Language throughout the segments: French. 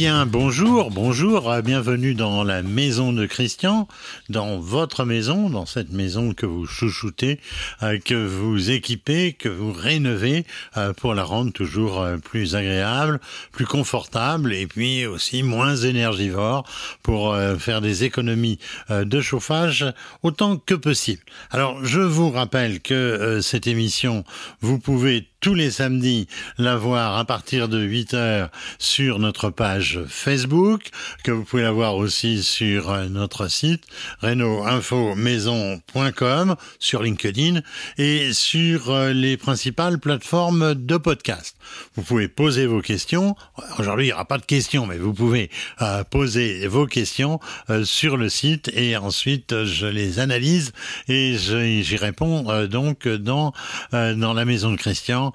Bien, bonjour, bonjour, euh, bienvenue dans la maison de Christian, dans votre maison, dans cette maison que vous chouchoutez, euh, que vous équipez, que vous rénovez euh, pour la rendre toujours plus agréable, plus confortable et puis aussi moins énergivore pour faire des économies de chauffage autant que possible. Alors, je vous rappelle que cette émission, vous pouvez tous les samedis la voir à partir de 8 heures sur notre page Facebook, que vous pouvez la voir aussi sur euh, notre site reno-info-maison.com, sur LinkedIn et sur euh, les principales plateformes de podcast. Vous pouvez poser vos questions. Aujourd'hui, il n'y aura pas de questions, mais vous pouvez euh, poser vos questions sur le site et ensuite je les analyse et j'y réponds donc dans dans la maison de Christian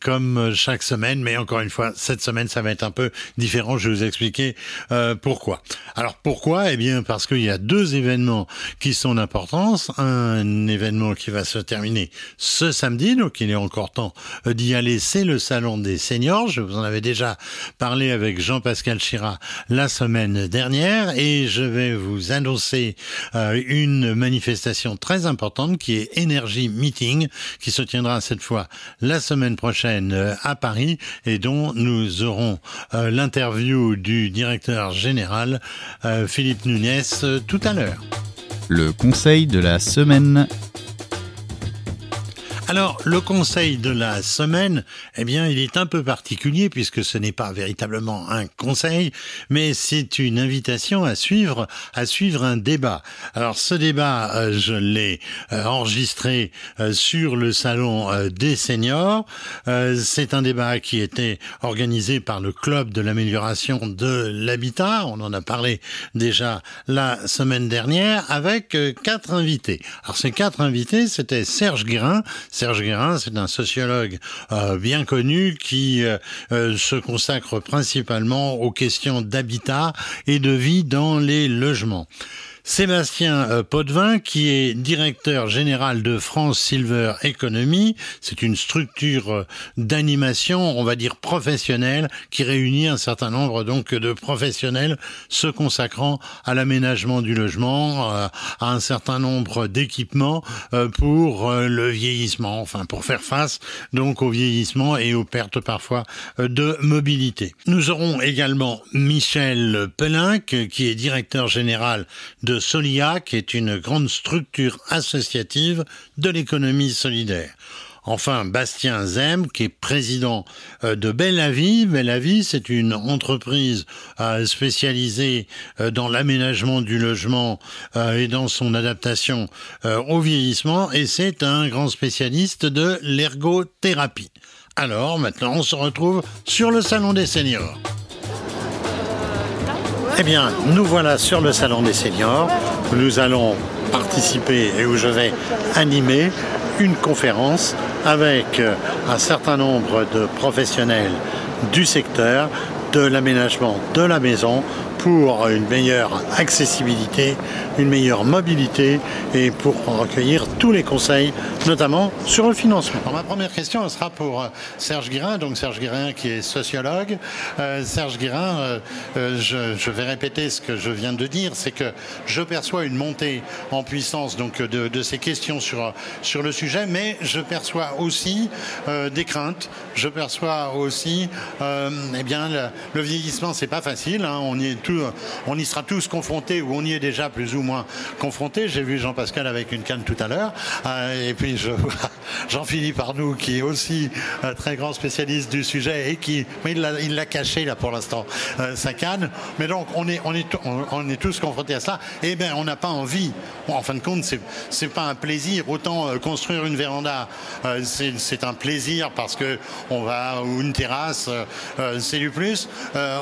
comme chaque semaine. Mais encore une fois, cette semaine, ça va être un peu différent. Je vais vous expliquer euh, pourquoi. Alors pourquoi? Eh bien parce qu'il y a deux événements qui sont d'importance. Un événement qui va se terminer ce samedi, donc il est encore temps euh, d'y aller. C'est le salon des seniors. Je vous en avais déjà parlé avec Jean-Pascal Chira la semaine dernière et je vais vous annoncer une manifestation très importante qui est Energy Meeting qui se tiendra cette fois la semaine prochaine euh, à Paris et dont nous aurons euh, du directeur général euh, Philippe Nunez tout à l'heure. Le conseil de la semaine alors, le conseil de la semaine, eh bien, il est un peu particulier puisque ce n'est pas véritablement un conseil, mais c'est une invitation à suivre, à suivre un débat. Alors, ce débat, euh, je l'ai euh, enregistré euh, sur le salon des seniors. c'est un débat qui était organisé par le club de l'amélioration de l'habitat. On en a parlé déjà la semaine dernière avec quatre invités. Alors, ces quatre invités, c'était Serge Guérin, Serge Guérin, c'est un sociologue euh, bien connu qui euh, euh, se consacre principalement aux questions d'habitat et de vie dans les logements. Sébastien euh, Potvin, qui est directeur général de France Silver Economy. C'est une structure euh, d'animation, on va dire professionnelle, qui réunit un certain nombre donc de professionnels se consacrant à l'aménagement du logement, euh, à un certain nombre d'équipements pour le vieillissement, enfin pour faire face donc au vieillissement et aux pertes parfois de mobilité. Nous aurons également Michel Pelinck, qui est directeur général de Solia, qui est une grande structure associative de l'économie solidaire. Enfin, Bastien Zem, qui est président euh, de Belle Vie. Belle Vie, c'est une entreprise euh, spécialisée euh, dans l'aménagement du logement et dans son adaptation au vieillissement, et c'est un grand spécialiste de l'ergothérapie. Alors, maintenant, on se retrouve sur le Salon des Seniors. Eh bien, nous voilà sur le Salon des Seniors. Nous allons participer et où je vais animer une conférence avec euh, un certain nombre de professionnels du secteur de l'aménagement de la maison pour une meilleure accessibilité, une meilleure mobilité et pour recueillir tous les conseils, notamment sur le financement. ma première question sera pour euh, Serge Guirin, donc Serge Guirin qui est sociologue. Euh, Serge Guirin, euh, je, vais répéter ce que je viens de dire, c'est que je perçois une montée en puissance donc de, ces questions sur, sur le sujet, mais je perçois aussi des craintes, je perçois aussi, eh bien, le, vieillissement, c'est pas facile, hein. on y est on y sera tous confrontés, ou on y est déjà plus ou moins confrontés. J'ai vu Jean-Pascal avec une canne tout à l'heure, euh, et puis Jean-Philippe Arnoux, qui est aussi un très grand spécialiste du sujet, et qui, mais il l'a caché là pour l'instant, euh, sa canne. Mais donc, on est, tous confrontés à cela. Et eh bien, on n'a pas envie. en fin de compte, c'est, c'est pas un plaisir. Autant euh, construire une véranda, c'est, un plaisir parce que on va ou une terrasse, c'est du plus.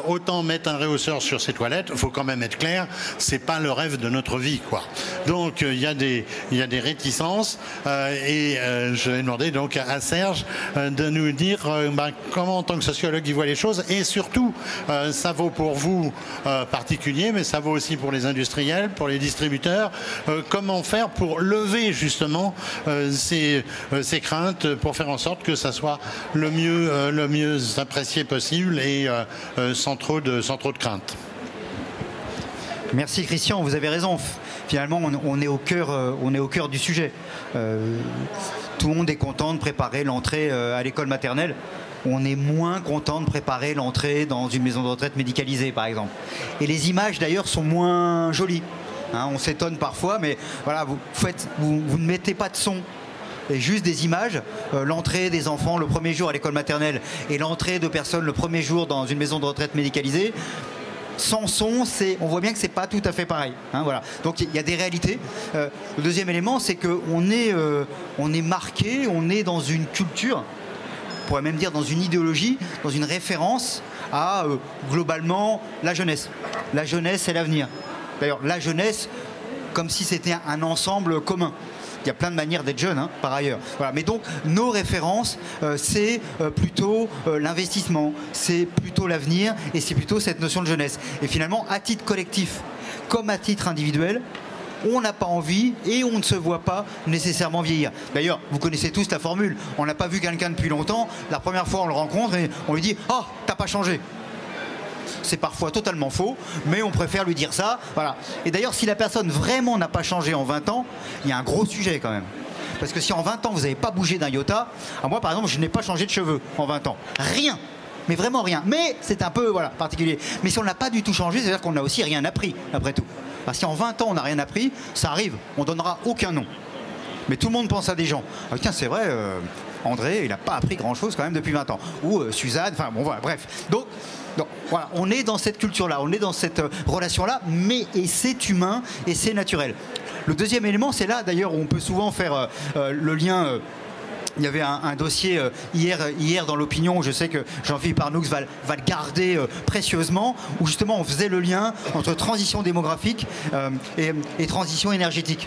autant mettre un réhausseur sur ses il faut quand même être clair, c'est pas le rêve de notre vie, quoi. Donc il y a des y a des réticences et je vais demander donc à Serge de nous dire bah, comment en tant que sociologue il voit les choses et surtout ça vaut pour vous particuliers, mais ça vaut aussi pour les industriels, pour les distributeurs. comment faire pour lever justement ces, ces craintes, pour faire en sorte que ça soit le mieux le mieux apprécié possible et sans trop de sans trop de crainte. Merci Christian, vous avez raison. Finalement, on, est, au cœur, euh, on est au cœur du sujet. Euh, tout le monde est content de préparer l'entrée euh, à l'école maternelle. On est moins content de préparer l'entrée dans une maison de retraite médicalisée, par exemple. Et les images, d'ailleurs, sont moins jolies. Hein. on s'étonne parfois, mais voilà, vous, ne mettez pas de son et juste des images. l'entrée des enfants le premier jour à l'école maternelle et l'entrée de personnes le premier jour dans une maison de retraite médicalisée, sans son, c'est, on voit bien que c'est pas tout à fait pareil. Hein, voilà. Donc il y a des réalités. Euh, le deuxième élément, c'est qu'on est, euh, on est marqué, on est dans une culture, on pourrait même dire dans une idéologie, dans une référence à euh, globalement la jeunesse. La jeunesse, et l'avenir. D'ailleurs, la jeunesse, comme si c'était un ensemble commun. Il y a plein de manières d'être jeune, hein, par ailleurs. Mais donc, nos références, euh, c'est euh, plutôt euh, l'investissement, c'est plutôt l'avenir et c'est plutôt cette notion de jeunesse. Et finalement, à titre collectif comme à titre individuel, on n'a pas envie et on ne se voit pas nécessairement vieillir. D'ailleurs, vous connaissez tous la formule. On n'a pas vu quelqu'un depuis longtemps. La première fois, on le rencontre et on lui dit Oh, t'as pas changé c'est parfois totalement faux, mais on préfère lui dire ça. Voilà. Et d'ailleurs, si la personne vraiment n'a pas changé en 20 ans, il y a un gros sujet quand même. Parce que si en 20 ans vous n'avez pas bougé d'un iota, à moi par exemple, je n'ai pas changé de cheveux en 20 ans. Rien mais vraiment rien. Mais c'est un peu voilà, particulier. Mais si on n'a pas du tout changé, c'est-à-dire qu'on n'a aussi rien appris, après tout. Parce qu'en 20 ans, on n'a rien appris, ça arrive, on donnera aucun nom. Mais tout le monde pense à des gens. Ah, tiens, c'est vrai, euh, André, il n'a pas appris grand-chose quand même depuis 20 ans. Ou euh, Suzanne, enfin bon, voilà, bref. Donc, on est dans cette culture-là, on est dans cette euh, relation-là, mais et c'est humain et c'est naturel. Le deuxième élément, c'est là d'ailleurs où on peut souvent faire euh, le lien. il y avait un, dossier hier, hier dans l'opinion, je sais que Jean-Philippe Arnoux va, va, le garder précieusement, où justement on faisait le lien entre transition démographique et, transition énergétique,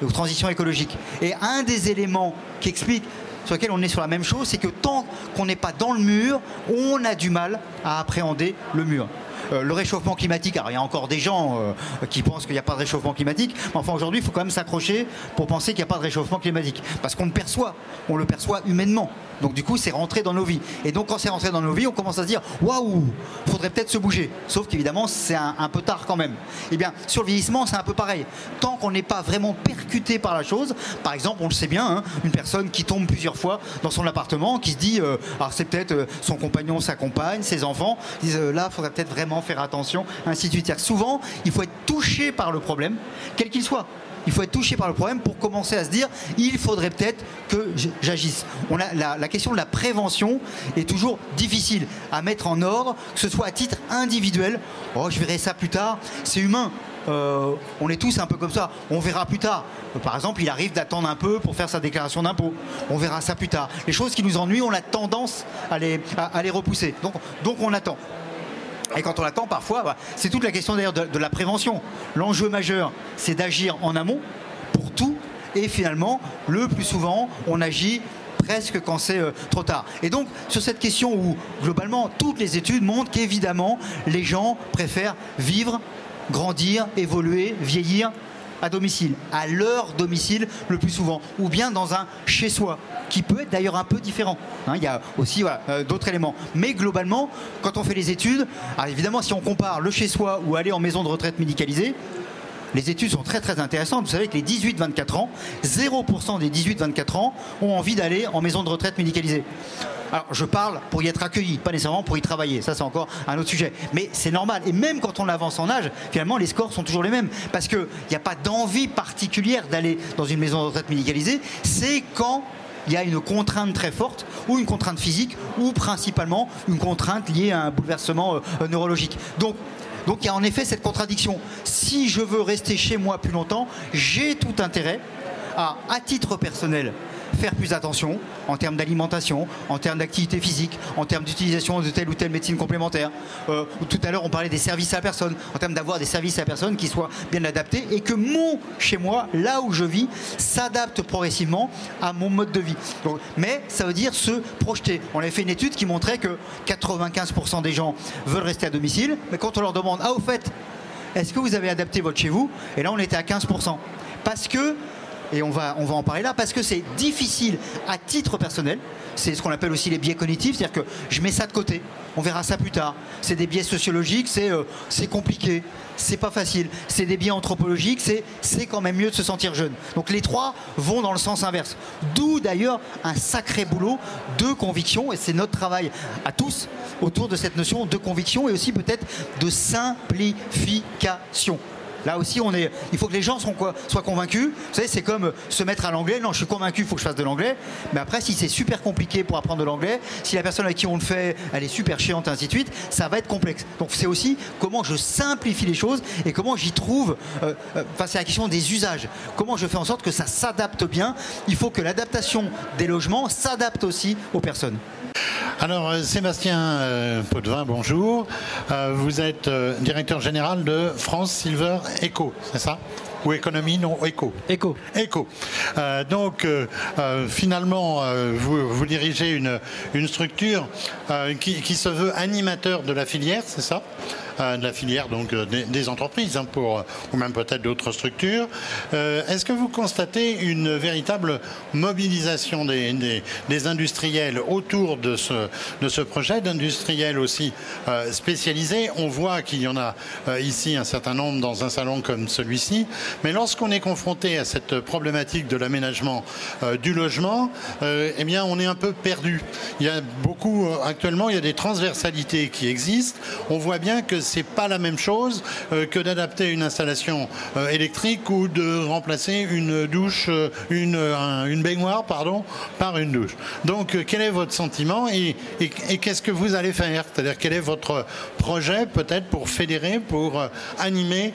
ou transition écologique. Et un des éléments qui explique sur lequel on est sur la même chose, c'est que tant qu'on n'est pas dans le mur, on a du mal à appréhender le mur. Euh, le réchauffement climatique, alors il y a encore des gens euh, qui pensent qu'il n'y a pas de réchauffement climatique, mais enfin aujourd'hui il faut quand même s'accrocher pour penser qu'il n'y a pas de réchauffement climatique. Parce qu'on le perçoit, on le perçoit humainement. Donc du coup, c'est rentré dans nos vies. Et donc quand c'est rentré dans nos vies, on commence à se dire waouh, faudrait peut-être se bouger. Sauf qu'évidemment, c'est un, peu tard quand même. Eh bien, sur le vieillissement, c'est un peu pareil. Tant qu'on n'est pas vraiment percuté par la chose, par exemple, on le sait bien, hein, une personne qui tombe plusieurs fois dans son appartement, qui se dit, euh, alors c'est peut-être son compagnon, sa compagne, ses enfants, disent euh, là, faudrait peut-être vraiment faire attention, ainsi de suite. Souvent, il faut être touché par le problème, quel qu'il soit il faut être touché par le problème pour commencer à se dire il faudrait peut-être que j'agisse. On a la, question de la prévention est toujours difficile à mettre en ordre, que ce soit à titre individuel. Oh, je verrai ça plus tard. C'est humain. Euh, on est tous un peu comme ça. On verra plus tard. Par exemple, il arrive d'attendre un peu pour faire sa déclaration d'impôt. On verra ça plus tard. Les choses qui nous ennuient, on a tendance à les, repousser. Donc on attend. Et quand on l'attend, parfois, bah, c'est toute la question d'ailleurs de, la prévention. L'enjeu majeur, c'est d'agir en amont pour tout. Et finalement, le plus souvent, on agit presque quand c'est euh, trop tard. Et donc, sur cette question où, globalement, toutes les études montrent qu'évidemment, les gens préfèrent vivre, grandir, évoluer, vieillir à domicile, à leur domicile le plus souvent, ou bien dans un chez-soi, qui peut être d'ailleurs un peu différent. Hein. il y a aussi euh, d'autres éléments. Mais globalement, quand on fait les études, évidemment, si on compare le chez-soi ou aller en maison de retraite médicalisée, les études sont très très intéressantes. Vous savez que les 18-24 ans, 0% des 18-24 ans ont envie d'aller en maison de retraite médicalisée. Alors, je parle pour y être accueilli, pas nécessairement pour y travailler. Ça, c'est encore un autre sujet. Mais c'est normal. Et même quand on avance en âge, finalement, les scores sont toujours les mêmes. Parce qu'il n'y a pas d'envie particulière d'aller dans une maison de retraite médicalisée. C'est quand il y a une contrainte très forte, ou une contrainte physique, ou principalement une contrainte liée à un bouleversement euh, neurologique. Donc, donc il y a en effet cette contradiction. Si je veux rester chez moi plus longtemps, j'ai tout intérêt à, à titre personnel, faire plus attention en termes d'alimentation, en termes d'activité physique, en termes d'utilisation de telle ou telle médecine complémentaire. Euh, tout à l'heure, on parlait des services à la personne, en termes d'avoir des services à la personne qui soient bien adaptés et que mon chez moi, là où je vis, s'adapte progressivement à mon mode de vie. mais ça veut dire se projeter. On avait fait une étude qui montrait que 95% des gens veulent rester à domicile, mais quand on leur demande, ah au fait, est-ce que vous avez adapté votre chez vous? Et là, on était à 15%. Parce que et on va, en parler là, parce que c'est difficile à titre personnel. C'est ce qu'on appelle aussi les biais cognitifs, c'est-à-dire que je mets ça de côté, on verra ça plus tard. C'est des biais sociologiques, c'est euh, c'est compliqué, c'est pas facile. C'est des biais anthropologiques, c'est c'est quand même mieux de se sentir jeune. Donc les trois vont dans le sens inverse. D'où d'ailleurs un sacré boulot de conviction, et c'est notre travail à tous autour de cette notion de conviction et aussi peut-être de simplification. Là aussi, il faut que les gens soient, convaincus. Vous savez, c'est comme se mettre à l'anglais. Non, je suis convaincu, il faut que je fasse de l'anglais. Mais après, si c'est super compliqué pour apprendre de l'anglais, si la personne avec qui on le fait, elle est super chiante, et ainsi de suite, ça va être complexe. Donc c'est aussi comment je simplifie les choses et comment j'y trouve. Euh, euh, c'est la question des usages. Comment je fais en sorte que ça s'adapte bien. Il faut que l'adaptation des logements s'adapte aussi aux personnes. Alors, euh, Sébastien euh, Potvin, bonjour. Euh, vous êtes directeur général de France Silver Eco, c'est ça? Ou économie Non, éco. Éco. Éco. donc, finalement, vous, dirigez une, une structure qui, qui, se veut animateur de la filière, c'est ça? De la filière donc euh, des, entreprises hein, pour, ou même peut-être d'autres structures. Euh, est-ce que vous constatez une véritable mobilisation des, industriels autour de ce, projet, d'industriels aussi euh, spécialisés? On voit qu'il y en a ici un certain nombre dans un salon comme celui-ci, mais lorsqu'on est confronté à cette problématique de l'aménagement du logement, eh bien on est un peu perdu. Il y a beaucoup actuellement, il y a des transversalités qui existent. On voit bien que c'est pas la même chose euh, que d'adapter une installation euh, électrique ou de remplacer une douche, euh, une, une baignoire, pardon, par une douche. Donc, quel est votre sentiment et, qu'est-ce que vous allez faire? C'est-à-dire, quel est votre projet peut-être pour fédérer, pour animer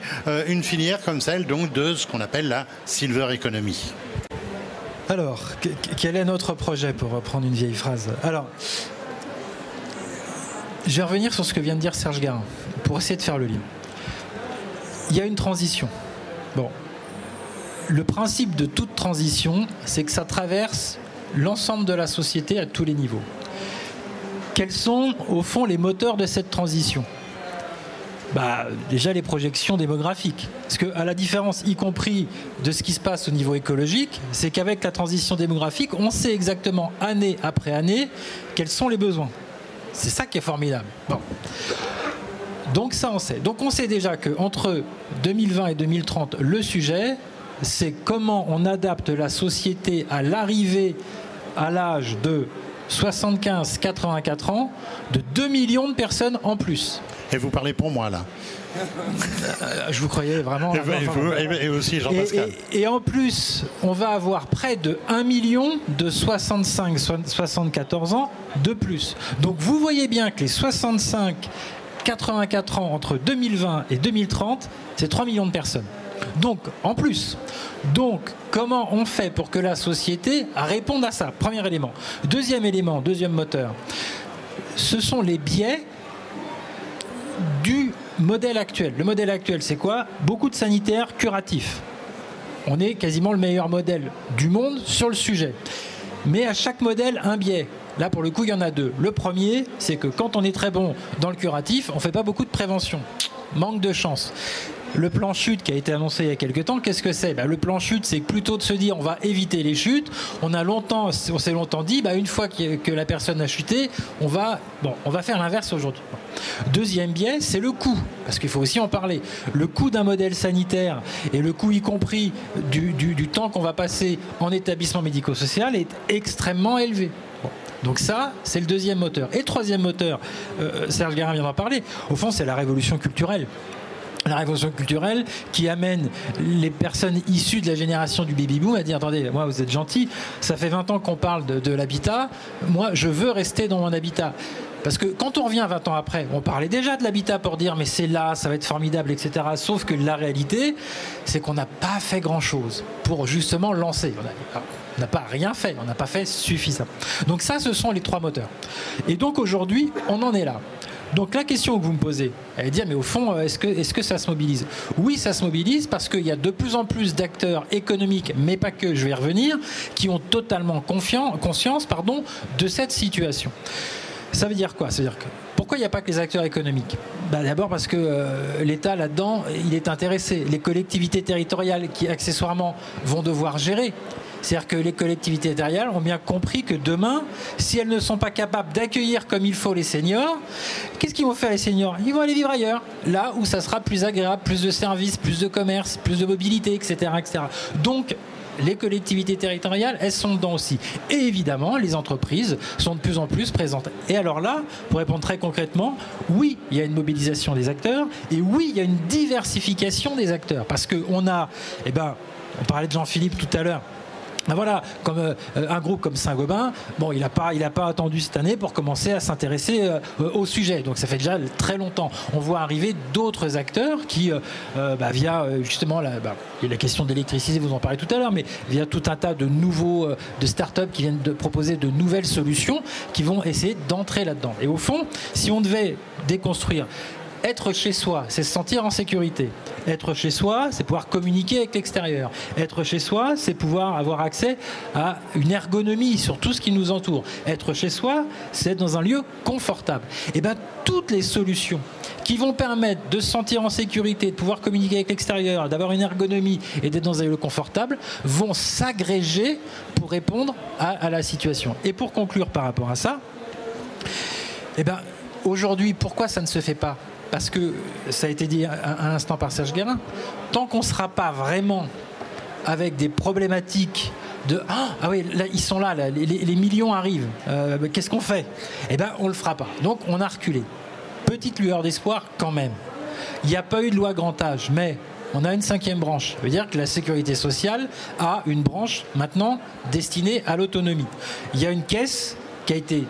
une filière comme celle donc de ce qu'on appelle la silver economy? Alors, quel est notre projet pour reprendre une vieille phrase? Alors, je vais revenir sur ce que vient de dire Serge Garin pour essayer de faire le lien. Il y a une transition. Bon. Le principe de toute transition, c'est que ça traverse l'ensemble de la société à tous les niveaux. Quels sont, au fond, les moteurs de cette transition? Bah, déjà les projections démographiques. Parce que, à la différence, y compris de ce qui se passe au niveau écologique, c'est qu'avec la transition démographique, on sait exactement année après année quels sont les besoins. C'est ça qui est formidable. Bon. Donc ça on sait. Donc on sait déjà qu'entre 2020 et 2030, le sujet, c'est comment on adapte la société à l'arrivée à l'âge de 75-84 ans de 2 millions de personnes en plus. Et vous parlez pour moi là euh, Je vous croyais vraiment. Et, aussi Jean-Pascal. Et, en plus, on va avoir près de 1 million de 65-74 ans de plus. Donc vous voyez bien que les 65 84 ans entre 2020 et 2030, c'est 3 millions de personnes. Donc, en plus. Comment on fait pour que la société réponde à ça? Premier élément. Deuxième élément, deuxième moteur, ce sont les biais du modèle actuel. Le modèle actuel, c'est quoi? Beaucoup de sanitaires curatifs. On est quasiment le meilleur modèle du monde sur le sujet. Mais à chaque modèle, un biais. Là, pour le coup, il y en a deux. Le premier, c'est que quand on est très bon dans le curatif, on ne fait pas beaucoup de prévention. Manque de chance. Le plan chute qui a été annoncé il y a quelques temps, qu'est-ce que c'est? Bah, Le plan chute, c'est plutôt de se dire on va éviter les chutes. On a longtemps, on s'est longtemps dit, bah, une fois que la personne a chuté, on va, faire l'inverse aujourd'hui. Deuxième biais, c'est le coût, parce qu'il faut aussi en parler. Le coût d'un modèle sanitaire et le coût y compris du temps qu'on va passer en établissement médico-social est extrêmement élevé. Donc ça, c'est le deuxième moteur. Et troisième moteur, euh, Serge Garin vient d'en parler, au fond, c'est la révolution culturelle la révolution culturelle qui amène les personnes issues de la génération du baby boom à dire attendez moi vous êtes gentil ça fait 20 ans qu'on parle de, de l'habitat moi je veux rester dans mon habitat Parce que quand on revient 20 ans après, on parlait déjà de l'habitat pour dire mais c'est là, ça va être formidable, etc. Sauf que la réalité, c'est qu'on n'a pas fait grand-chose pour justement lancer. On n'a pas rien fait, on n'a pas fait suffisamment. Donc ça, ce sont les trois moteurs. Et donc aujourd'hui, on en est là. Donc la question que vous me posez, elle est de dire, mais au fond, est-ce que, est que ça se mobilise? Oui, ça se mobilise parce qu'il y a de plus en plus d'acteurs économiques, mais pas que, je vais y revenir, qui ont totalement conscience pardon, de cette situation. Ça veut dire quoi? Dire que pourquoi il n'y a pas que les acteurs économiques? Bah, D'abord parce que euh, l'État là-dedans, il est intéressé. Les collectivités territoriales qui accessoirement vont devoir gérer. C'est-à-dire que les collectivités territoriales ont bien compris que demain, si elles ne sont pas capables d'accueillir comme il faut les seniors, qu'est-ce qu'ils vont faire les seniors? Ils vont aller vivre ailleurs, là où ça sera plus agréable, plus de services, plus de commerce, plus de mobilité, etc. etc. Donc, les collectivités territoriales, elles sont dedans aussi. Et évidemment, les entreprises sont de plus en plus présentes. Et alors là, pour répondre très concrètement, oui, il y a une mobilisation des acteurs, et oui, il y a une diversification des acteurs. Parce qu'on a, eh ben, on parlait de Jean-Philippe tout à l'heure, voilà, comme euh, un groupe comme Saint-Gobain, bon, il n'a pas, attendu cette année pour commencer à s'intéresser euh, au sujet. Donc ça fait déjà très longtemps. On voit arriver d'autres acteurs qui, euh, bah, via justement la, bah, la question d'électricité, vous en parlez tout à l'heure, mais via tout un tas de nouveaux, de start-up qui viennent de proposer de nouvelles solutions, qui vont essayer d'entrer là-dedans. Et au fond, si on devait déconstruire être chez soi, c'est se sentir en sécurité. Être chez soi, c'est pouvoir communiquer avec l'extérieur. Être chez soi, c'est pouvoir avoir accès à une ergonomie sur tout ce qui nous entoure. Être chez soi, c'est être dans un lieu confortable. Et eh bien, toutes les solutions qui vont permettre de se sentir en sécurité, de pouvoir communiquer avec l'extérieur, d'avoir une ergonomie et d'être dans un lieu confortable, vont s'agréger pour répondre à, la situation. Et pour conclure par rapport à ça, eh ben, aujourd'hui, pourquoi ça ne se fait pas? Parce que ça a été dit à, l'instant par Serge Guérin, tant qu'on ne sera pas vraiment avec des problématiques de ah, ah oui là, ils sont là, les, millions arrivent euh, qu'est-ce qu'on fait? Eh bien on le fera pas donc on a reculé petite lueur d'espoir quand même il n'y a pas eu de loi grand âge mais on a une cinquième branche. Ça veut dire que la sécurité sociale a une branche maintenant destinée à l'autonomie. Il y a une caisse qui a été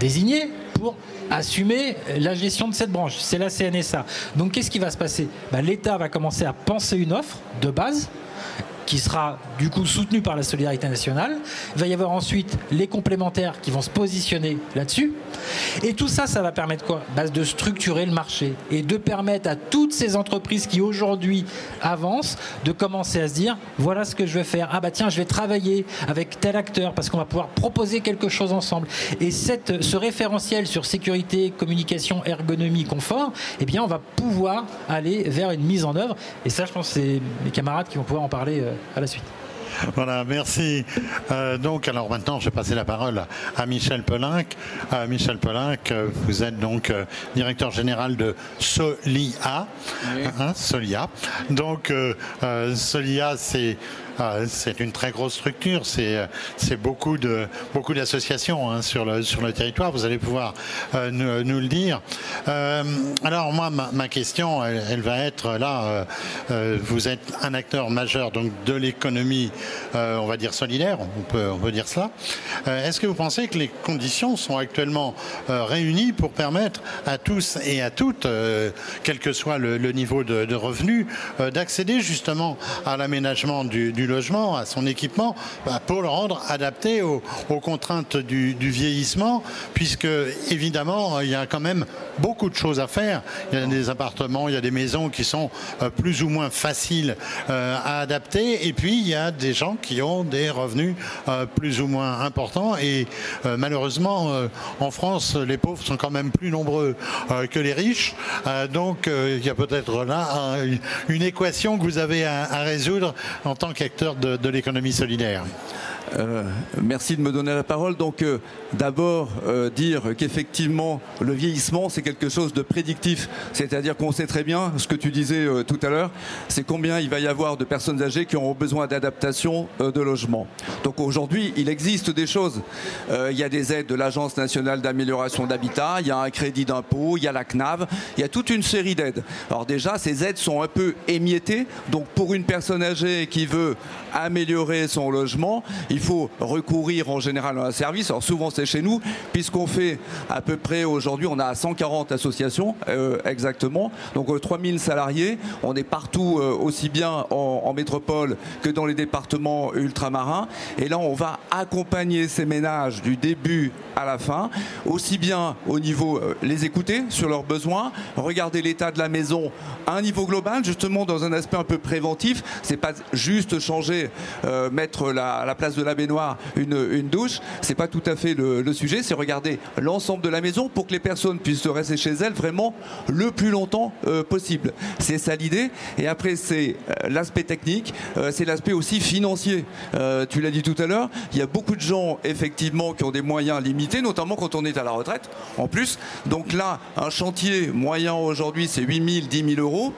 désignée pour assumer la gestion de cette branche. C'est la CNSA. Donc qu'est-ce qui va se passer? Ben, L'État va commencer à penser une offre de base qui sera du coup soutenu par la solidarité nationale. Il va y avoir ensuite les complémentaires qui vont se positionner là-dessus. Et tout ça, ça va permettre quoi? Bah, De structurer le marché et de permettre à toutes ces entreprises qui aujourd'hui avancent de commencer à se dire voilà ce que je vais faire. Ah bah tiens, je vais travailler avec tel acteur parce qu'on va pouvoir proposer quelque chose ensemble. Et ce référentiel sur sécurité, communication, ergonomie, confort, eh bien, on va pouvoir aller vers une mise en œuvre. Et ça, je pense, c'est mes camarades qui vont pouvoir en parler euh, à la suite. Voilà, merci. Euh, donc, alors maintenant, je vais passer la parole à Michel Pelinck. Euh, Michel Pelinck, vous êtes donc directeur général de Solia. Hein, Solia. Donc, Solia, c'est ah, c'est une très grosse structure, c'est beaucoup de beaucoup d'associations hein, sur le territoire. Vous allez pouvoir euh, nous, le dire. Euh, alors moi, ma, question, elle, va être là. Euh, vous êtes un acteur majeur donc de l'économie, on va dire solidaire, on peut on peut dire cela. Est-ce que vous pensez que les conditions sont actuellement réunies pour permettre à tous et à toutes, quel que soit le, niveau de, revenus, d'accéder justement à l'aménagement du logement, à son équipement, bah, pour le rendre adapté aux, contraintes du, vieillissement, puisque évidemment, il y a quand même beaucoup de choses à faire. Il y a des appartements, il y a des maisons qui sont euh, plus ou moins faciles euh, à adapter, et puis il y a des gens qui ont des revenus euh, plus ou moins importants, et malheureusement, en France, les pauvres sont quand même plus nombreux que les riches, donc il y a peut-être là une équation que vous avez à, à résoudre en tant de, l'économie solidaire. Euh, merci de me donner la parole. Donc, euh, d'abord, euh, dire qu'effectivement, le vieillissement, c'est quelque chose de prédictif. C'est-à-dire qu'on sait très bien, ce que tu disais tout à l'heure, c'est combien il va y avoir de personnes âgées qui auront besoin d'adaptation de logement. Donc, aujourd'hui, il existe des choses. il y a des aides de l'Agence nationale d'amélioration d'habitat, il y a un crédit d'impôt, il y a la CNAV, il y a toute une série d'aides. Alors, déjà, ces aides sont un peu émiettées. Donc, pour une personne âgée qui veut améliorer son logement, il faut recourir en général à un service. Alors souvent c'est chez nous, puisqu'on fait à peu près aujourd'hui, on a 140 associations euh, exactement, donc 3000 salariés. On est partout aussi bien en, métropole que dans les départements ultramarins. Et là, on va accompagner ces ménages du début à la fin, aussi bien au niveau les écouter sur leurs besoins, regarder l'état de la maison à un niveau global, justement dans un aspect un peu préventif. C'est pas juste changer, euh, mettre la, la place de la baignoire une, douche. C'est pas tout à fait le, sujet. C'est regarder l'ensemble de la maison pour que les personnes puissent rester chez elles vraiment le plus longtemps euh, possible. C'est ça l'idée. Et après, c'est euh, l'aspect technique, euh, c'est l'aspect aussi financier. Tu l'as dit tout à l'heure, il y a beaucoup de gens effectivement qui ont des moyens limités, notamment quand on est à la retraite. En plus, donc là, un chantier moyen aujourd'hui, c'est 8 000, 10 000 euros.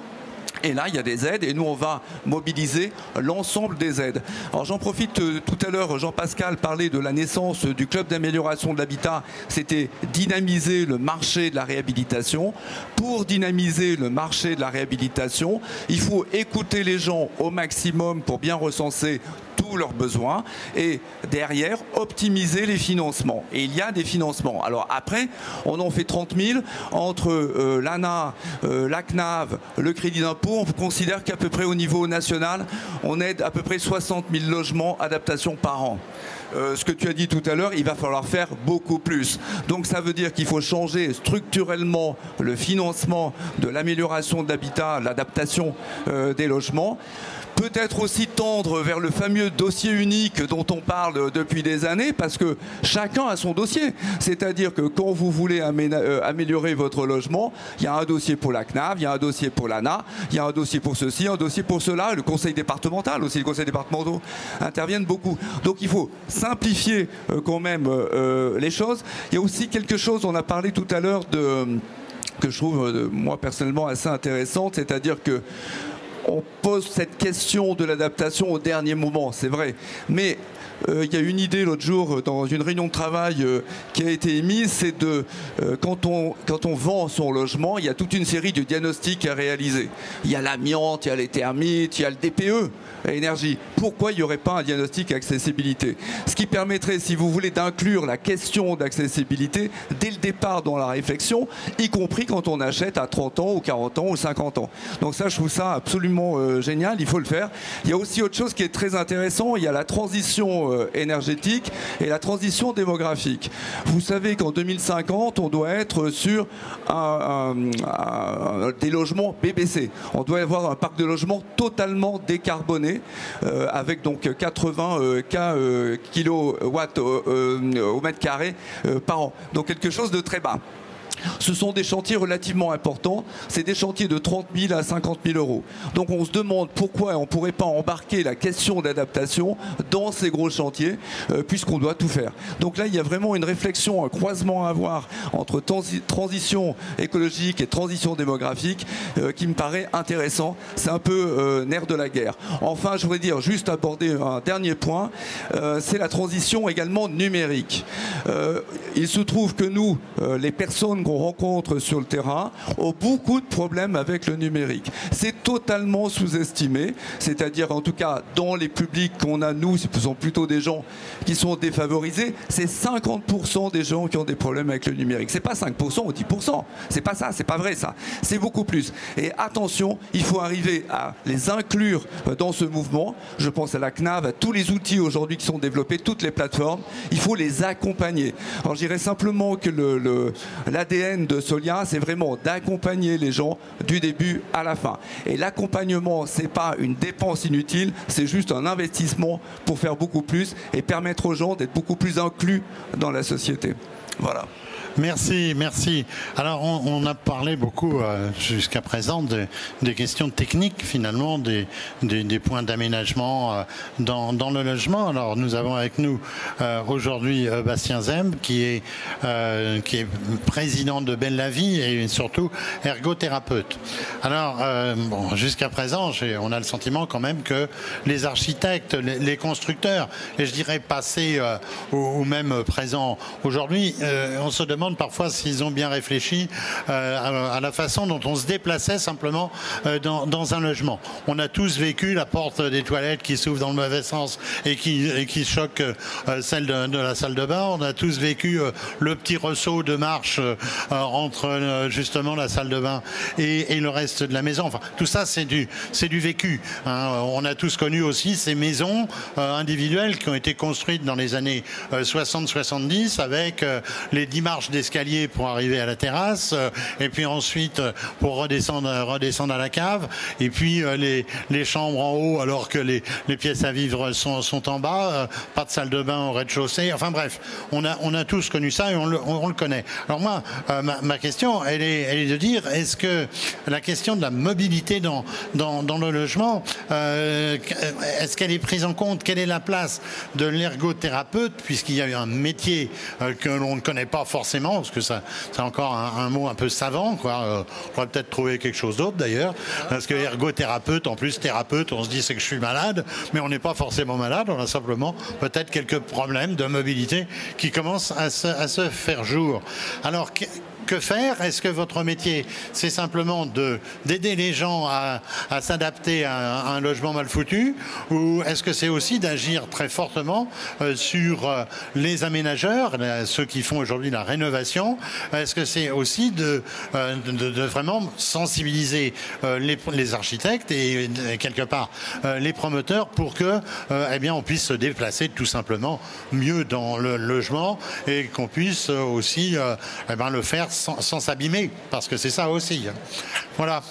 Et là, il y a des aides et nous, on va mobiliser l'ensemble des aides. Alors j'en profite, euh, tout à l'heure, Jean-Pascal parlait de la naissance du club d'amélioration de l'habitat. C'était dynamiser le marché de la réhabilitation. Pour dynamiser le marché de la réhabilitation, il faut écouter les gens au maximum pour bien recenser tous leurs besoins et derrière optimiser les financements. Et il y a des financements. Alors après, on en fait 30 000 entre euh, l'ANA, euh, la CNAV, le crédit d'impôt. On considère qu'à peu près au niveau national, on aide à peu près 60 000 logements adaptation par an. Euh, ce que tu as dit tout à l'heure, il va falloir faire beaucoup plus. Donc ça veut dire qu'il faut changer structurellement le financement de l'amélioration de l'habitat, l'adaptation des logements peut-être aussi tendre vers le fameux dossier unique dont on parle depuis des années, parce que chacun a son dossier. C'est-à-dire que quand vous voulez euh, améliorer votre logement, il y a un dossier pour la CNAV, il y a un dossier pour l'ANA, il y a un dossier pour ceci, un dossier pour cela, le conseil départemental aussi, le conseil départemental interviennent beaucoup. Donc il faut simplifier euh, quand même euh, les choses. Il y a aussi quelque chose, on a parlé tout à l'heure de que je trouve moi personnellement assez intéressante, c'est-à-dire que on pose cette question de l'adaptation au dernier moment, c'est vrai. Mais il y a une idée l'autre jour dans une réunion de travail euh, qui a été émise, c'est de euh, quand, on, quand on vend son logement, il y a toute une série de diagnostics à réaliser. Il y a l'amiante, il y a les thermites, il y a le DPE énergie. Pourquoi il n'y aurait pas un diagnostic accessibilité? Ce qui permettrait, si vous voulez, d'inclure la question d'accessibilité dès le départ dans la réflexion, y compris quand on achète à 30 ans ou 40 ans ou 50 ans. Donc ça, je trouve ça absolument euh, génial, il faut le faire. Il y a aussi autre chose qui est très intéressant, il y a la transition euh, énergétique et la transition démographique. Vous savez qu'en 2050, on doit être sur des logements BBC. On doit avoir un parc de logements totalement décarboné euh, avec donc 80 euh, euh, au mètre carré par an. Donc quelque chose de très bas. Ce sont des chantiers relativement importants. C'est des chantiers de 30 000 à 50 000 euros. Donc on se demande pourquoi on ne pourrait pas embarquer la question d'adaptation dans ces gros chantiers, euh, puisqu'on doit tout faire. Donc là, il y a vraiment une réflexion, un croisement à avoir entre transition écologique et transition démographique euh, qui me paraît intéressant. C'est un peu euh, nerf de la guerre. Enfin, je voudrais dire, juste aborder un dernier point, c'est la transition également numérique. Il se trouve que nous, les personnes qu'on rencontre sur le terrain ont beaucoup de problèmes avec le numérique. C'est totalement sous-estimé, c'est-à-dire en tout cas dans les publics qu'on a nous, ce sont plutôt des gens qui sont défavorisés, c'est 50% des gens qui ont des problèmes avec le numérique. C'est pas 5% ou 10%, c'est pas ça, c'est pas vrai ça. C'est beaucoup plus. Et attention, il faut arriver à les inclure dans ce mouvement. Je pense à la CNAV, à tous les outils aujourd'hui qui sont développés, toutes les plateformes. Il faut les accompagner. Alors je dirais simplement que l'ADN de Solia, c'est vraiment d'accompagner les gens du début à la fin. Et l'accompagnement, c'est pas une dépense inutile, c'est juste un investissement pour faire beaucoup plus et permettre aux gens d'être beaucoup plus inclus dans la société. Voilà. Merci, merci. Alors, on, a parlé beaucoup euh, jusqu'à présent de, des questions techniques, finalement, des, points d'aménagement euh, dans, le logement. Alors, nous avons avec nous euh, aujourd'hui Bastien Zemb, qui est, président de Belle la Vie et surtout ergothérapeute. Alors, jusqu'à présent, on a le sentiment quand même que les architectes, les, les constructeurs, et je dirais passés ou, ou, même présents aujourd'hui, on se demande parfois s'ils ont bien réfléchi euh, à, la façon dont on se déplaçait simplement euh, dans, un logement. On a tous vécu la porte des toilettes qui s'ouvre dans le mauvais sens et qui, et qui choque euh, celle de, la salle de bain. On a tous vécu le petit ressaut de marche entre justement la salle de bain et, et, le reste de la maison. Enfin, tout ça, c'est du, c'est du vécu. Hein. On a tous connu aussi ces maisons individuelles qui ont été construites dans les années 60-70 avec les 10 marches d'escalier pour arriver à la terrasse, euh, et puis ensuite euh, pour redescendre, redescendre à la cave, et puis euh, les, les chambres en haut alors que les, les pièces à vivre sont, sont en bas, pas de salle de bain au rez-de-chaussée. Enfin bref, on a, on a tous connu ça et on le, on, le connaît. Alors moi, ma, question, elle est, elle est de dire, est-ce que la question de la mobilité dans, dans, dans le logement, euh, est-ce qu'elle est prise en compte Quelle est la place de l'ergothérapeute, puisqu'il y a un métier euh, que l'on ne connaît pas forcément, parce que ça, c'est encore un, mot un peu savant, quoi. Euh, on pourrait peut-être trouver quelque chose d'autre d'ailleurs, parce que ergothérapeute, en plus thérapeute, on se dit c'est que je suis malade, mais on n'est pas forcément malade, on a simplement peut-être quelques problèmes de mobilité qui commencent à se, à se faire jour. Alors que faire? Est-ce que votre métier, c'est simplement d'aider les gens à, s'adapter à, un logement mal foutu? Ou est-ce que c'est aussi d'agir très fortement euh, sur euh, les aménageurs, ceux qui font aujourd'hui la rénovation? Est-ce que c'est aussi de, euh, vraiment sensibiliser les, architectes et, et, quelque part les promoteurs pour que eh bien, on puisse se déplacer tout simplement mieux dans le logement et qu'on puisse aussi eh bien, le faire sans, s'abîmer, parce que c'est ça aussi. Voilà.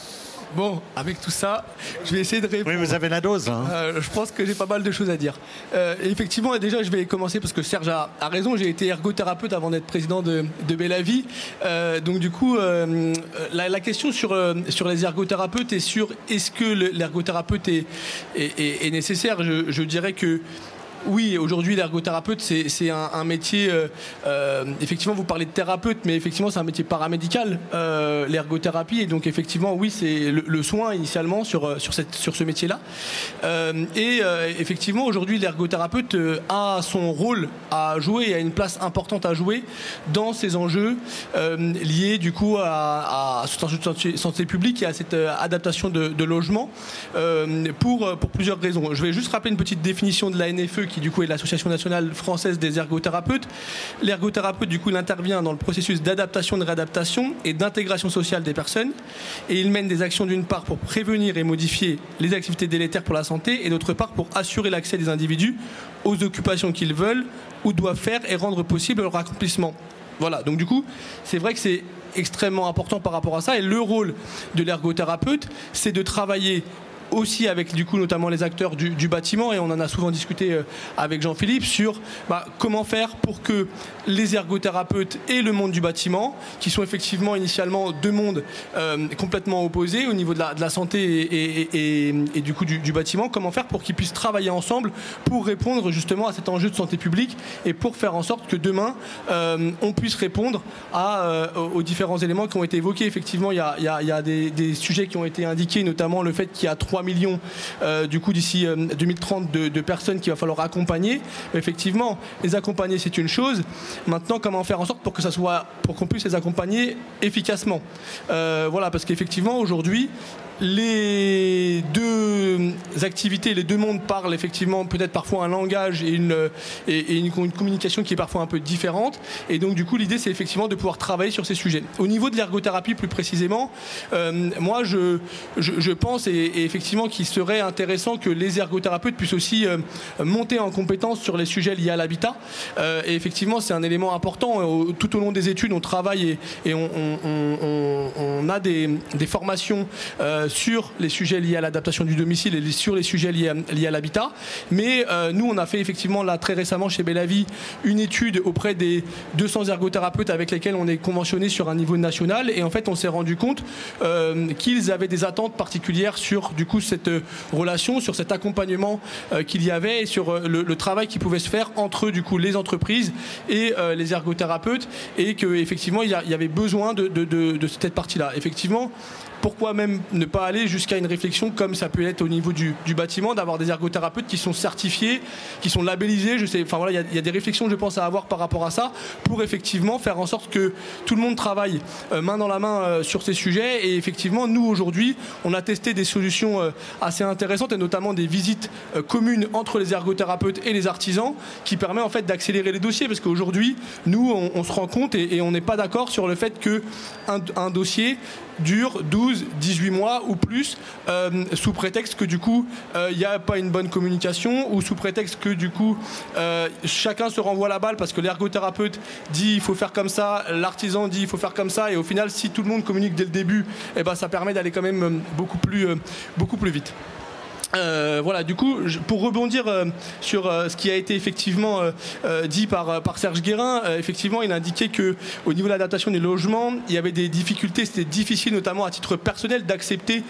Bon, avec tout ça, je vais essayer de répondre. Oui, vous avez la dose. Hein. Euh, je pense que j'ai pas mal de choses à dire. Euh, effectivement, déjà, je vais commencer parce que Serge a, a raison. J'ai été ergothérapeute avant d'être président de, de Bellavie. Euh, donc, du coup, la, la, question sur, sur les ergothérapeutes et sur est-ce que l'ergothérapeute est, est, est, est, nécessaire, je, je dirais que oui, aujourd'hui, l'ergothérapeute, c'est un, un, métier. Euh, euh, effectivement, vous parlez de thérapeute, mais effectivement, c'est un métier paramédical, euh, l'ergothérapie. Et donc, effectivement, oui, c'est le, soin initialement sur, sur, cette, sur ce métier-là. Et effectivement, aujourd'hui, l'ergothérapeute a son rôle à jouer, a une place importante à jouer dans ces enjeux liés, du coup, à, à santé, santé publique et à cette adaptation de, de logement pour, pour plusieurs raisons. Je vais juste rappeler une petite définition de la NFE qui du coup est l'association nationale française des ergothérapeutes. L'ergothérapeute du coup il intervient dans le processus d'adaptation, de réadaptation et d'intégration sociale des personnes et il mène des actions d'une part pour prévenir et modifier les activités délétères pour la santé et d'autre part pour assurer l'accès des individus aux occupations qu'ils veulent ou doivent faire et rendre possible leur accomplissement. Voilà, donc du coup, c'est vrai que c'est extrêmement important par rapport à ça et le rôle de l'ergothérapeute, c'est de travailler aussi avec du coup notamment les acteurs du, bâtiment et on en a souvent discuté euh, avec Jean-Philippe sur bah, comment faire pour que les ergothérapeutes et le monde du bâtiment qui sont effectivement initialement deux mondes euh, complètement opposés au niveau de la, santé et, du coup du, bâtiment comment faire pour qu'ils puissent travailler ensemble pour répondre justement à cet enjeu de santé publique et pour faire en sorte que demain euh, on puisse répondre aux différents éléments qui ont été évoqués. Effectivement il y a, des sujets qui ont été indiqués notamment le fait qu'il y a trois 3 millions euh, du coup d'ici euh, 2030 de, de, personnes qu'il va falloir accompagner. Effectivement, les accompagner c'est une chose. Maintenant, comment faire en sorte pour que ça soit pour qu'on puisse les accompagner efficacement? Euh, voilà, parce qu'effectivement aujourd'hui, les deux activités, les deux mondes parlent effectivement peut-être parfois un langage et une, communication qui est parfois un peu différente. Et donc du coup l'idée c'est effectivement de pouvoir travailler sur ces sujets. Au niveau de l'ergothérapie plus précisément, euh, moi je, pense et, effectivement qu'il serait intéressant que les ergothérapeutes puissent aussi euh, monter en compétence sur les sujets liés à l'habitat. Euh, et effectivement c'est un élément important. Tout au long des études on travaille et, on, a des, formations. Sur les sujets liés à l'adaptation du domicile et sur les sujets liés à, l'habitat. Mais euh, nous, on a fait effectivement là très récemment chez Bellavie une étude auprès des 200 ergothérapeutes avec lesquels on est conventionné sur un niveau national et en fait on s'est rendu compte euh, qu'ils avaient des attentes particulières sur du coup cette relation, sur cet accompagnement euh, qu'il y avait et sur euh, le, travail qui pouvait se faire entre du coup les entreprises et euh, les ergothérapeutes et que effectivement il y, avait besoin de, cette partie là. Effectivement, pourquoi même ne pas aller jusqu'à une réflexion comme ça peut être au niveau du, bâtiment, d'avoir des ergothérapeutes qui sont certifiés, qui sont labellisés. Je sais, enfin voilà, il y, a des réflexions, je pense, à avoir par rapport à ça pour effectivement faire en sorte que tout le monde travaille euh, main dans la main euh, sur ces sujets. Et effectivement, nous aujourd'hui, on a testé des solutions euh, assez intéressantes et notamment des visites communes entre les ergothérapeutes et les artisans qui permet en fait d'accélérer les dossiers parce qu'aujourd'hui, nous, on, se rend compte et, on n'est pas d'accord sur le fait que un dossier dure 12, 18 mois ou plus, euh, sous prétexte que du coup, il euh, n'y a pas une bonne communication, ou sous prétexte que du coup, euh, chacun se renvoie la balle parce que l'ergothérapeute dit il faut faire comme ça, l'artisan dit il faut faire comme ça, et au final, si tout le monde communique dès le début, eh ben, ça permet d'aller quand même beaucoup plus, beaucoup plus vite. Euh, voilà, du coup, pour rebondir euh, sur euh, ce qui a été effectivement dit par, par Serge Guérin, effectivement, il a indiqué que au niveau de l'adaptation des logements, il y avait des difficultés, c'était difficile, notamment à titre personnel, d'accepter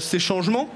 ces changements.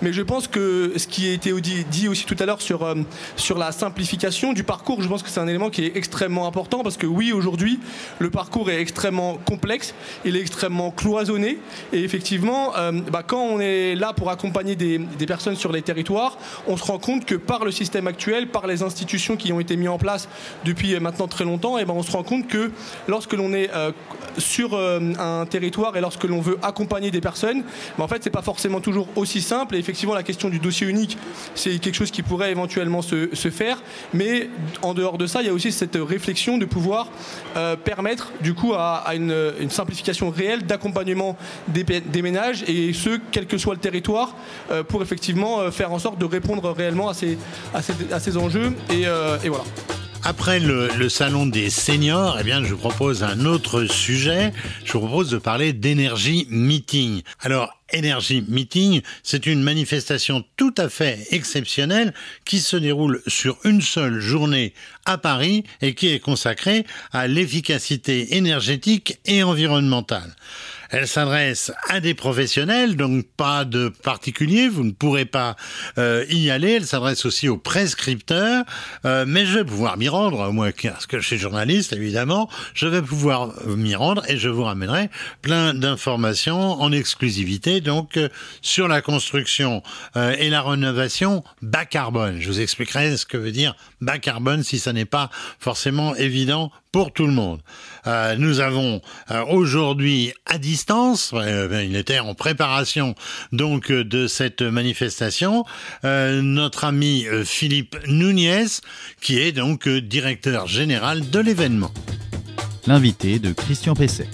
Mais je pense que ce qui a été dit aussi tout à l'heure sur, euh, sur la simplification du parcours, je pense que c'est un élément qui est extrêmement important parce que oui, aujourd'hui, le parcours est extrêmement complexe, il est extrêmement cloisonné. Et effectivement, euh, bah, quand on est là pour accompagner des, personnes sur les territoires, on se rend compte que par le système actuel, par les institutions qui ont été mises en place depuis maintenant très longtemps, et ben on se rend compte que lorsque l'on est euh, sur un territoire et lorsque l'on veut accompagner des personnes, bah, en fait, c'est pas forcément toujours aussi simple. Effectivement, la question du dossier unique, c'est quelque chose qui pourrait éventuellement se, faire. Mais en dehors de ça, il y a aussi cette réflexion de pouvoir euh, permettre, du coup, à, une, simplification réelle d'accompagnement des, ménages, et ce, quel que soit le territoire, euh, pour effectivement euh, faire en sorte de répondre réellement à ces, à ces, enjeux. Et, et voilà. Après le, salon des seniors, eh bien, je vous propose un autre sujet. Je vous propose de parler d'énergie meeting. Alors, Energy Meeting, c'est une manifestation tout à fait exceptionnelle qui se déroule sur une seule journée à Paris et qui est consacrée à l'efficacité énergétique et environnementale. Elle s'adresse à des professionnels, donc pas de particuliers, vous ne pourrez pas euh, y aller. Elle s'adresse aussi aux prescripteurs, euh, mais je vais pouvoir m'y rendre, moi parce que je suis journaliste évidemment, je vais pouvoir m'y rendre et je vous ramènerai plein d'informations en exclusivité donc euh, sur la construction et la rénovation bas carbone. Je vous expliquerai ce que veut dire bas carbone si ça n'est pas forcément évident pour tout le monde. Euh, nous avons euh, aujourd'hui à distance, euh, il était en préparation donc de cette manifestation, notre ami Philippe Nunez, qui est donc directeur général de l'événement. L'invité de Christian Pesset.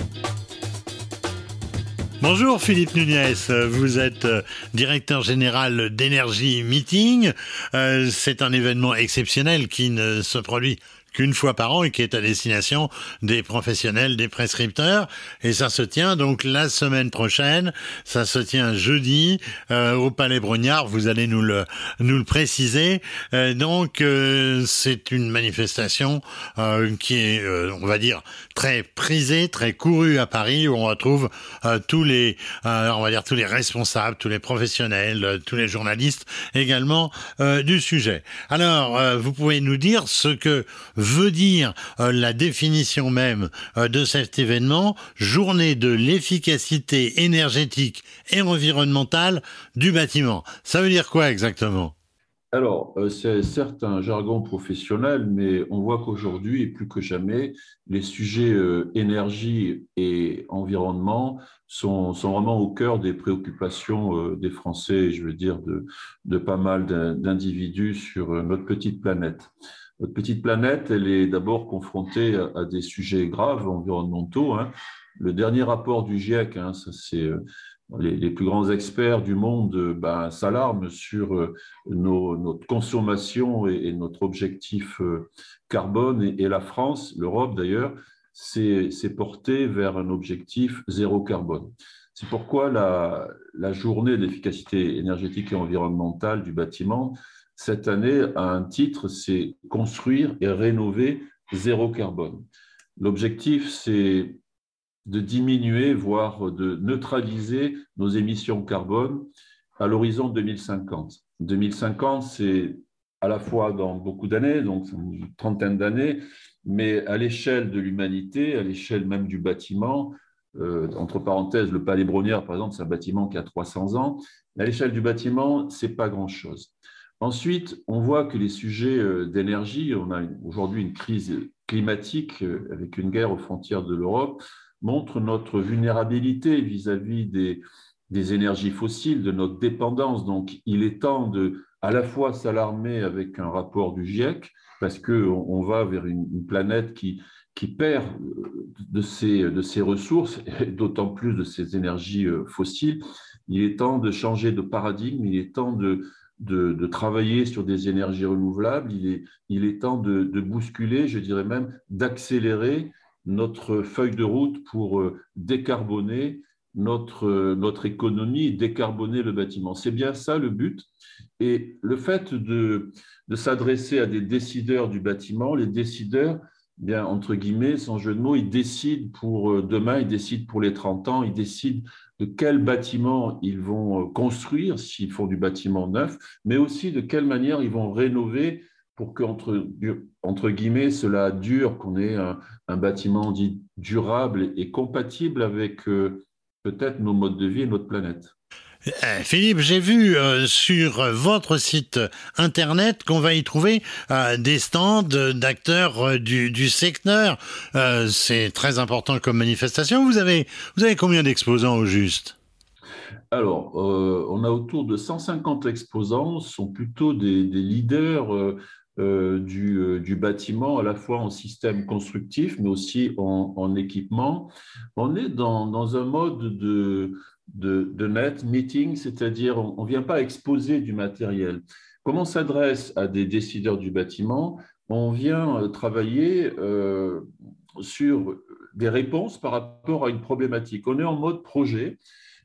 Bonjour Philippe Nunez, vous êtes directeur général d'Energy Meeting. C'est un événement exceptionnel qui ne se produit qu'une fois par an et qui est à destination des professionnels, des prescripteurs. Et ça se tient donc la semaine prochaine. Ça se tient jeudi euh, au Palais Brognard. Vous allez nous le nous le préciser. Euh, donc euh, c'est une manifestation qui est, on va dire, très prisée, très courue à Paris où on retrouve tous les, on va dire tous les responsables, tous les professionnels, tous les journalistes également du sujet. Alors vous pouvez nous dire ce que veut dire euh, la définition même euh, de cet événement, journée de l'efficacité énergétique et environnementale du bâtiment. Ça veut dire quoi exactement? Alors, euh, c'est certes un jargon professionnel, mais on voit qu'aujourd'hui, et plus que jamais, les sujets énergie et environnement sont, vraiment au cœur des préoccupations des Français, je veux dire, de, de pas mal d'individus sur notre petite planète. Notre petite planète, elle est d'abord confrontée à, des sujets graves environnementaux. Hein. Le dernier rapport du GIEC, hein, ça c'est euh, les, plus grands experts du monde euh, ben, s'alarment sur euh, notre consommation et, notre objectif carbone. Et, la France, l'Europe d'ailleurs, s'est portée vers un objectif zéro carbone. C'est pourquoi la, la journée d'efficacité énergétique et environnementale du bâtiment cette année a un titre, c'est Construire et rénover zéro carbone. L'objectif, c'est de diminuer, voire de neutraliser nos émissions carbone à l'horizon 2050. 2050, c'est à la fois dans beaucoup d'années, donc une trentaine d'années, mais à l'échelle de l'humanité, à l'échelle même du bâtiment, entre parenthèses, le Palais Brongnière, par exemple, c'est un bâtiment qui a 300 ans. À l'échelle du bâtiment, c'est pas grand-chose. Ensuite, on voit que les sujets d'énergie, on a aujourd'hui une crise climatique avec une guerre aux frontières de l'Europe, montrent notre vulnérabilité vis-à-vis des, énergies fossiles, de notre dépendance. Donc, il est temps de à la fois s'alarmer avec un rapport du GIEC, parce qu'on on va vers une, planète qui, perd euh, de ses, de ses ressources, et d'autant plus de ses énergies euh, fossiles. Il est temps de changer de paradigme, il est temps de, de, travailler sur des énergies renouvelables, il est, il est temps de, de bousculer, je dirais même d'accélérer notre feuille de route pour euh, décarboner notre, notre économie décarboner le bâtiment. C'est bien ça le but. Et le fait de, de s'adresser à des décideurs du bâtiment, les décideurs, bien entre guillemets, sans jeu de mots, ils décident pour euh, demain, ils décident pour les 30 ans, ils décident de quel bâtiment ils vont euh, construire s'ils font du bâtiment neuf, mais aussi de quelle manière ils vont rénover pour qu'entre entre guillemets cela dure, qu'on ait un, un, bâtiment dit durable et compatible avec euh, peut-être nos modes de vie et notre planète. Euh, Philippe, j'ai vu euh, sur votre site internet qu'on va y trouver euh, des stands d'acteurs du, secteur. C'est très important comme manifestation. Vous avez, vous avez combien d'exposants au juste? Alors, on a autour de 150 exposants, ce sont plutôt des, leaders du, du, bâtiment, à la fois en système constructif, mais aussi en, équipement. On est dans, dans un mode de, de, net meeting, c'est-à-dire on ne vient pas exposer du matériel. Comme on s'adresse à des décideurs du bâtiment, on vient euh, travailler euh, sur des réponses par rapport à une problématique. On est en mode projet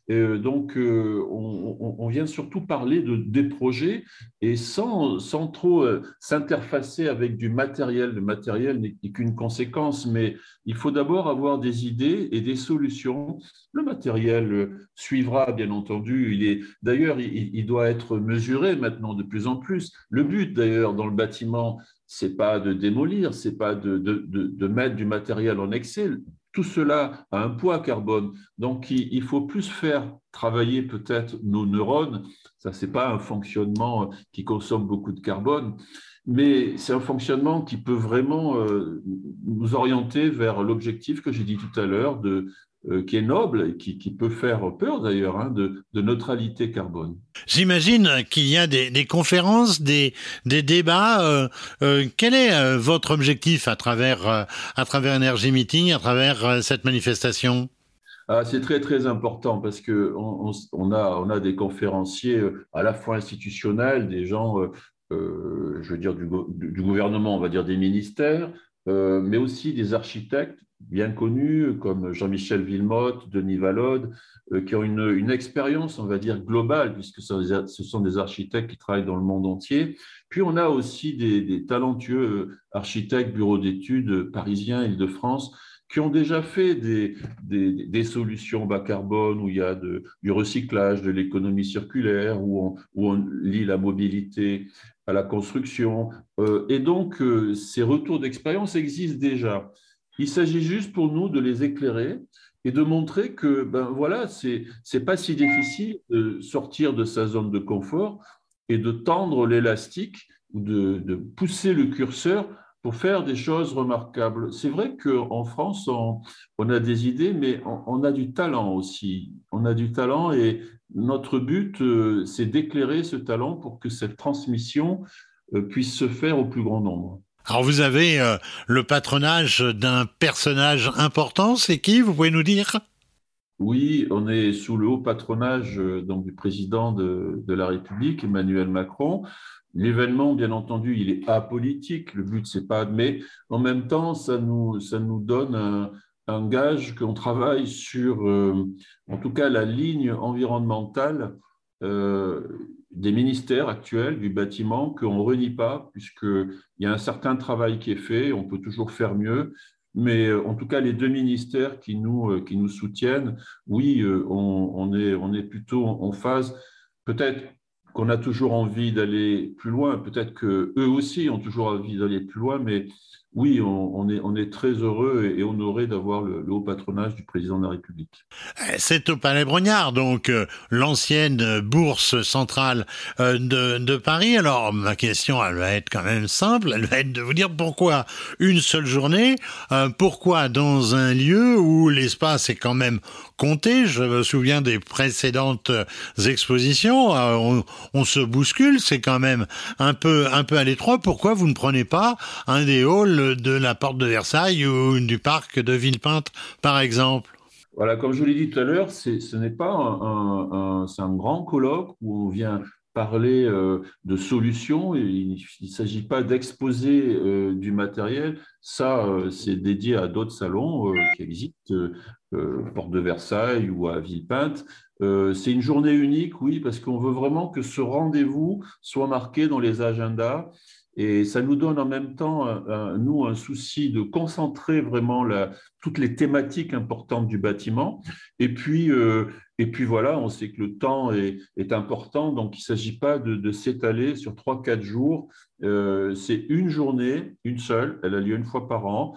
donc, euh, on, vient surtout parler de, des projets et sans, sans trop euh, s'interfacer avec du matériel. Le matériel n'est qu'une conséquence, mais il faut d'abord avoir des idées et des solutions. Le matériel suivra, bien entendu. Il est d'ailleurs, il, doit être mesuré maintenant de plus en plus. Le but, d'ailleurs, dans le bâtiment, c'est pas de démolir, c'est pas de, de, de, mettre du matériel en excès tout cela a un poids carbone. Donc, il, faut plus faire travailler peut-être nos neurones. Ça, c'est pas un fonctionnement qui consomme beaucoup de carbone, mais c'est un fonctionnement qui peut vraiment euh, nous orienter vers l'objectif que j'ai dit tout à l'heure de euh, qui est noble et qui, peut faire peur d'ailleurs, hein, de, neutralité carbone. J'imagine qu'il y a des, conférences, des, débats. Euh, euh, quel est votre objectif à travers, à travers Energy Meeting, à travers cette manifestation? Ah, c'est très très important parce que on, a, on a des conférenciers à la fois institutionnels, des gens, je veux dire du, du, gouvernement, on va dire des ministères, mais aussi des architectes bien connus comme Jean-Michel Villemotte, Denis Valode, euh, qui ont une, expérience, on va dire, globale, puisque ce sont des architectes qui travaillent dans le monde entier. Puis on a aussi des, talentueux euh, architectes, bureaux d'études parisiens, Île-de-France, qui ont déjà fait des, des, solutions bas carbone où il y a du recyclage, de l'économie circulaire, où on, où on lie la mobilité à la construction. Euh, et donc, ces retours d'expérience existent déjà. Il s'agit juste pour nous de les éclairer et de montrer que, ben voilà, c'est pas si difficile de sortir de sa zone de confort et de tendre l'élastique ou de, pousser le curseur pour faire des choses remarquables. C'est vrai qu'en France, on, a des idées, mais on, a du talent aussi. On a du talent et notre but, euh, c'est d'éclairer ce talent pour que cette transmission euh, puisse se faire au plus grand nombre. Alors vous avez euh, le patronage d'un personnage important, c'est qui Vous pouvez nous dire? Oui, on est sous le haut patronage euh, donc, du président de, la République, Emmanuel Macron. L'événement, bien entendu, il est apolitique, le but c'est pas, mais en même temps, ça nous, ça nous donne un, gage qu'on travaille sur, euh, en tout cas, la ligne environnementale des ministères actuels du bâtiment qu'on ne renie pas, puisqu'il y a un certain travail qui est fait, on peut toujours faire mieux. Mais euh, en tout cas, les deux ministères qui nous, euh, qui nous soutiennent, oui, euh, on, est, on est plutôt en phase. Peut-être qu'on a toujours envie d'aller plus loin, peut-être qu'eux aussi ont toujours envie d'aller plus loin, mais oui, on, est, très heureux et, honoré d'avoir le, haut patronage du président de la République. Eh, c'est au Palais Brognard, donc euh, l'ancienne bourse centrale euh, de, de, Paris. Alors ma question, elle va être quand même simple, elle va être de vous dire pourquoi une seule journée, euh, pourquoi dans un lieu où l'espace est quand même compté. Je me souviens des précédentes expositions, on, on se bouscule, c'est quand même un peu un peu à l'étroit. Pourquoi vous ne prenez pas un des halls de la porte de Versailles ou du parc de Villepinte, par exemple? Voilà, comme je l'ai dit tout à l'heure, ce n'est pas un, un, grand colloque où on vient parler euh, de solutions. Il ne s'agit pas d'exposer euh, du matériel. Ça, euh, c'est dédié à d'autres salons qui existent, Porte de Versailles ou à Villepinte. c'est une journée unique, oui, parce qu'on veut vraiment que ce rendez-vous soit marqué dans les agendas et ça nous donne en même temps, nous, un souci de concentrer vraiment toutes les thématiques importantes du bâtiment. Et puis, euh, et puis voilà, on sait que le temps est, important, donc il ne s'agit pas de, s'étaler sur 3-4 jours. Euh, c'est une journée, une seule, elle a lieu une fois par an.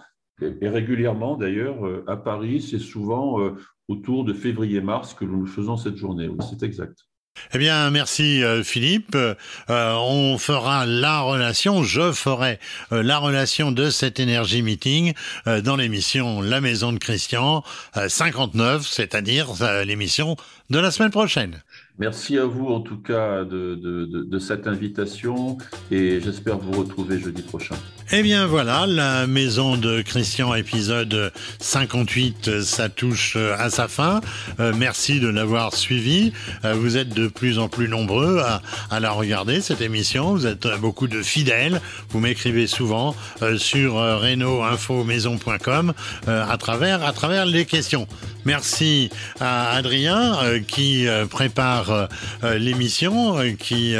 Et, régulièrement, d'ailleurs, euh, à Paris, c'est souvent autour de février-mars que nous faisons cette journée. C'est exact. Eh bien, merci euh, Philippe. Euh, on fera la relation, je ferai euh, la relation de cet Energy Meeting dans l'émission La Maison de Christian 59, c'est-à-dire l'émission de la semaine prochaine. Merci à vous en tout cas de, cette invitation et j'espère vous retrouver jeudi prochain. Eh bien voilà, la maison de Christian épisode 58, ça touche à sa fin. Euh, merci de l'avoir suivi. Euh, vous êtes de plus en plus nombreux à, la regarder, cette émission. Vous êtes beaucoup de fidèles. Vous m'écrivez souvent euh, sur euh, reno-info-maison.com à, travers, à travers les questions. Merci à Adrien qui prépare euh, euh, l'émission, euh, qui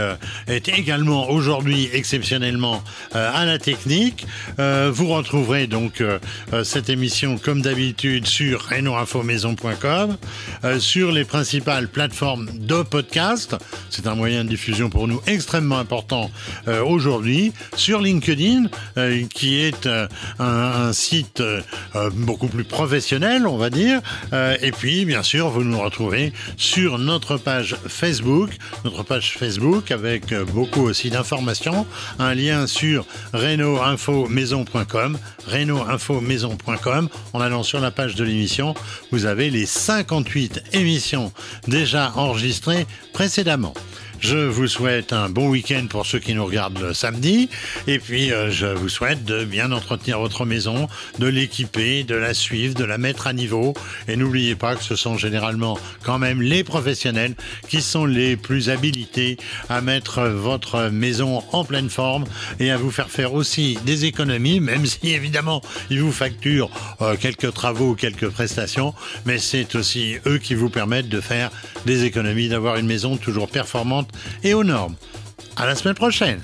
est également aujourd'hui exceptionnellement à la technique. vous retrouverez donc cette émission comme d'habitude sur renoinfomaison.com, sur les principales plateformes de podcast. C'est un moyen de diffusion pour nous extrêmement important aujourd'hui. Sur LinkedIn, qui est un, site beaucoup plus professionnel, on va dire. et puis, bien sûr, vous nous retrouvez sur notre page Facebook, notre page Facebook avec euh, beaucoup aussi d'informations, un lien sur reno-info-maison.com, reno-info-maison.com. En allant sur la page de l'émission, vous avez les 58 émissions déjà enregistrées précédemment. Je vous souhaite un bon week-end pour ceux qui nous regardent le samedi. Et puis, euh, je vous souhaite de bien entretenir votre maison, de l'équiper, de la suivre, de la mettre à niveau. Et n'oubliez pas que ce sont généralement quand même les professionnels qui sont les plus habilités à mettre votre maison en pleine forme et à vous faire faire aussi des économies, même si évidemment ils vous facturent euh, quelques travaux, quelques prestations. Mais c'est aussi eux qui vous permettent de faire des économies, d'avoir une maison toujours performante et aux normes. À la semaine prochaine!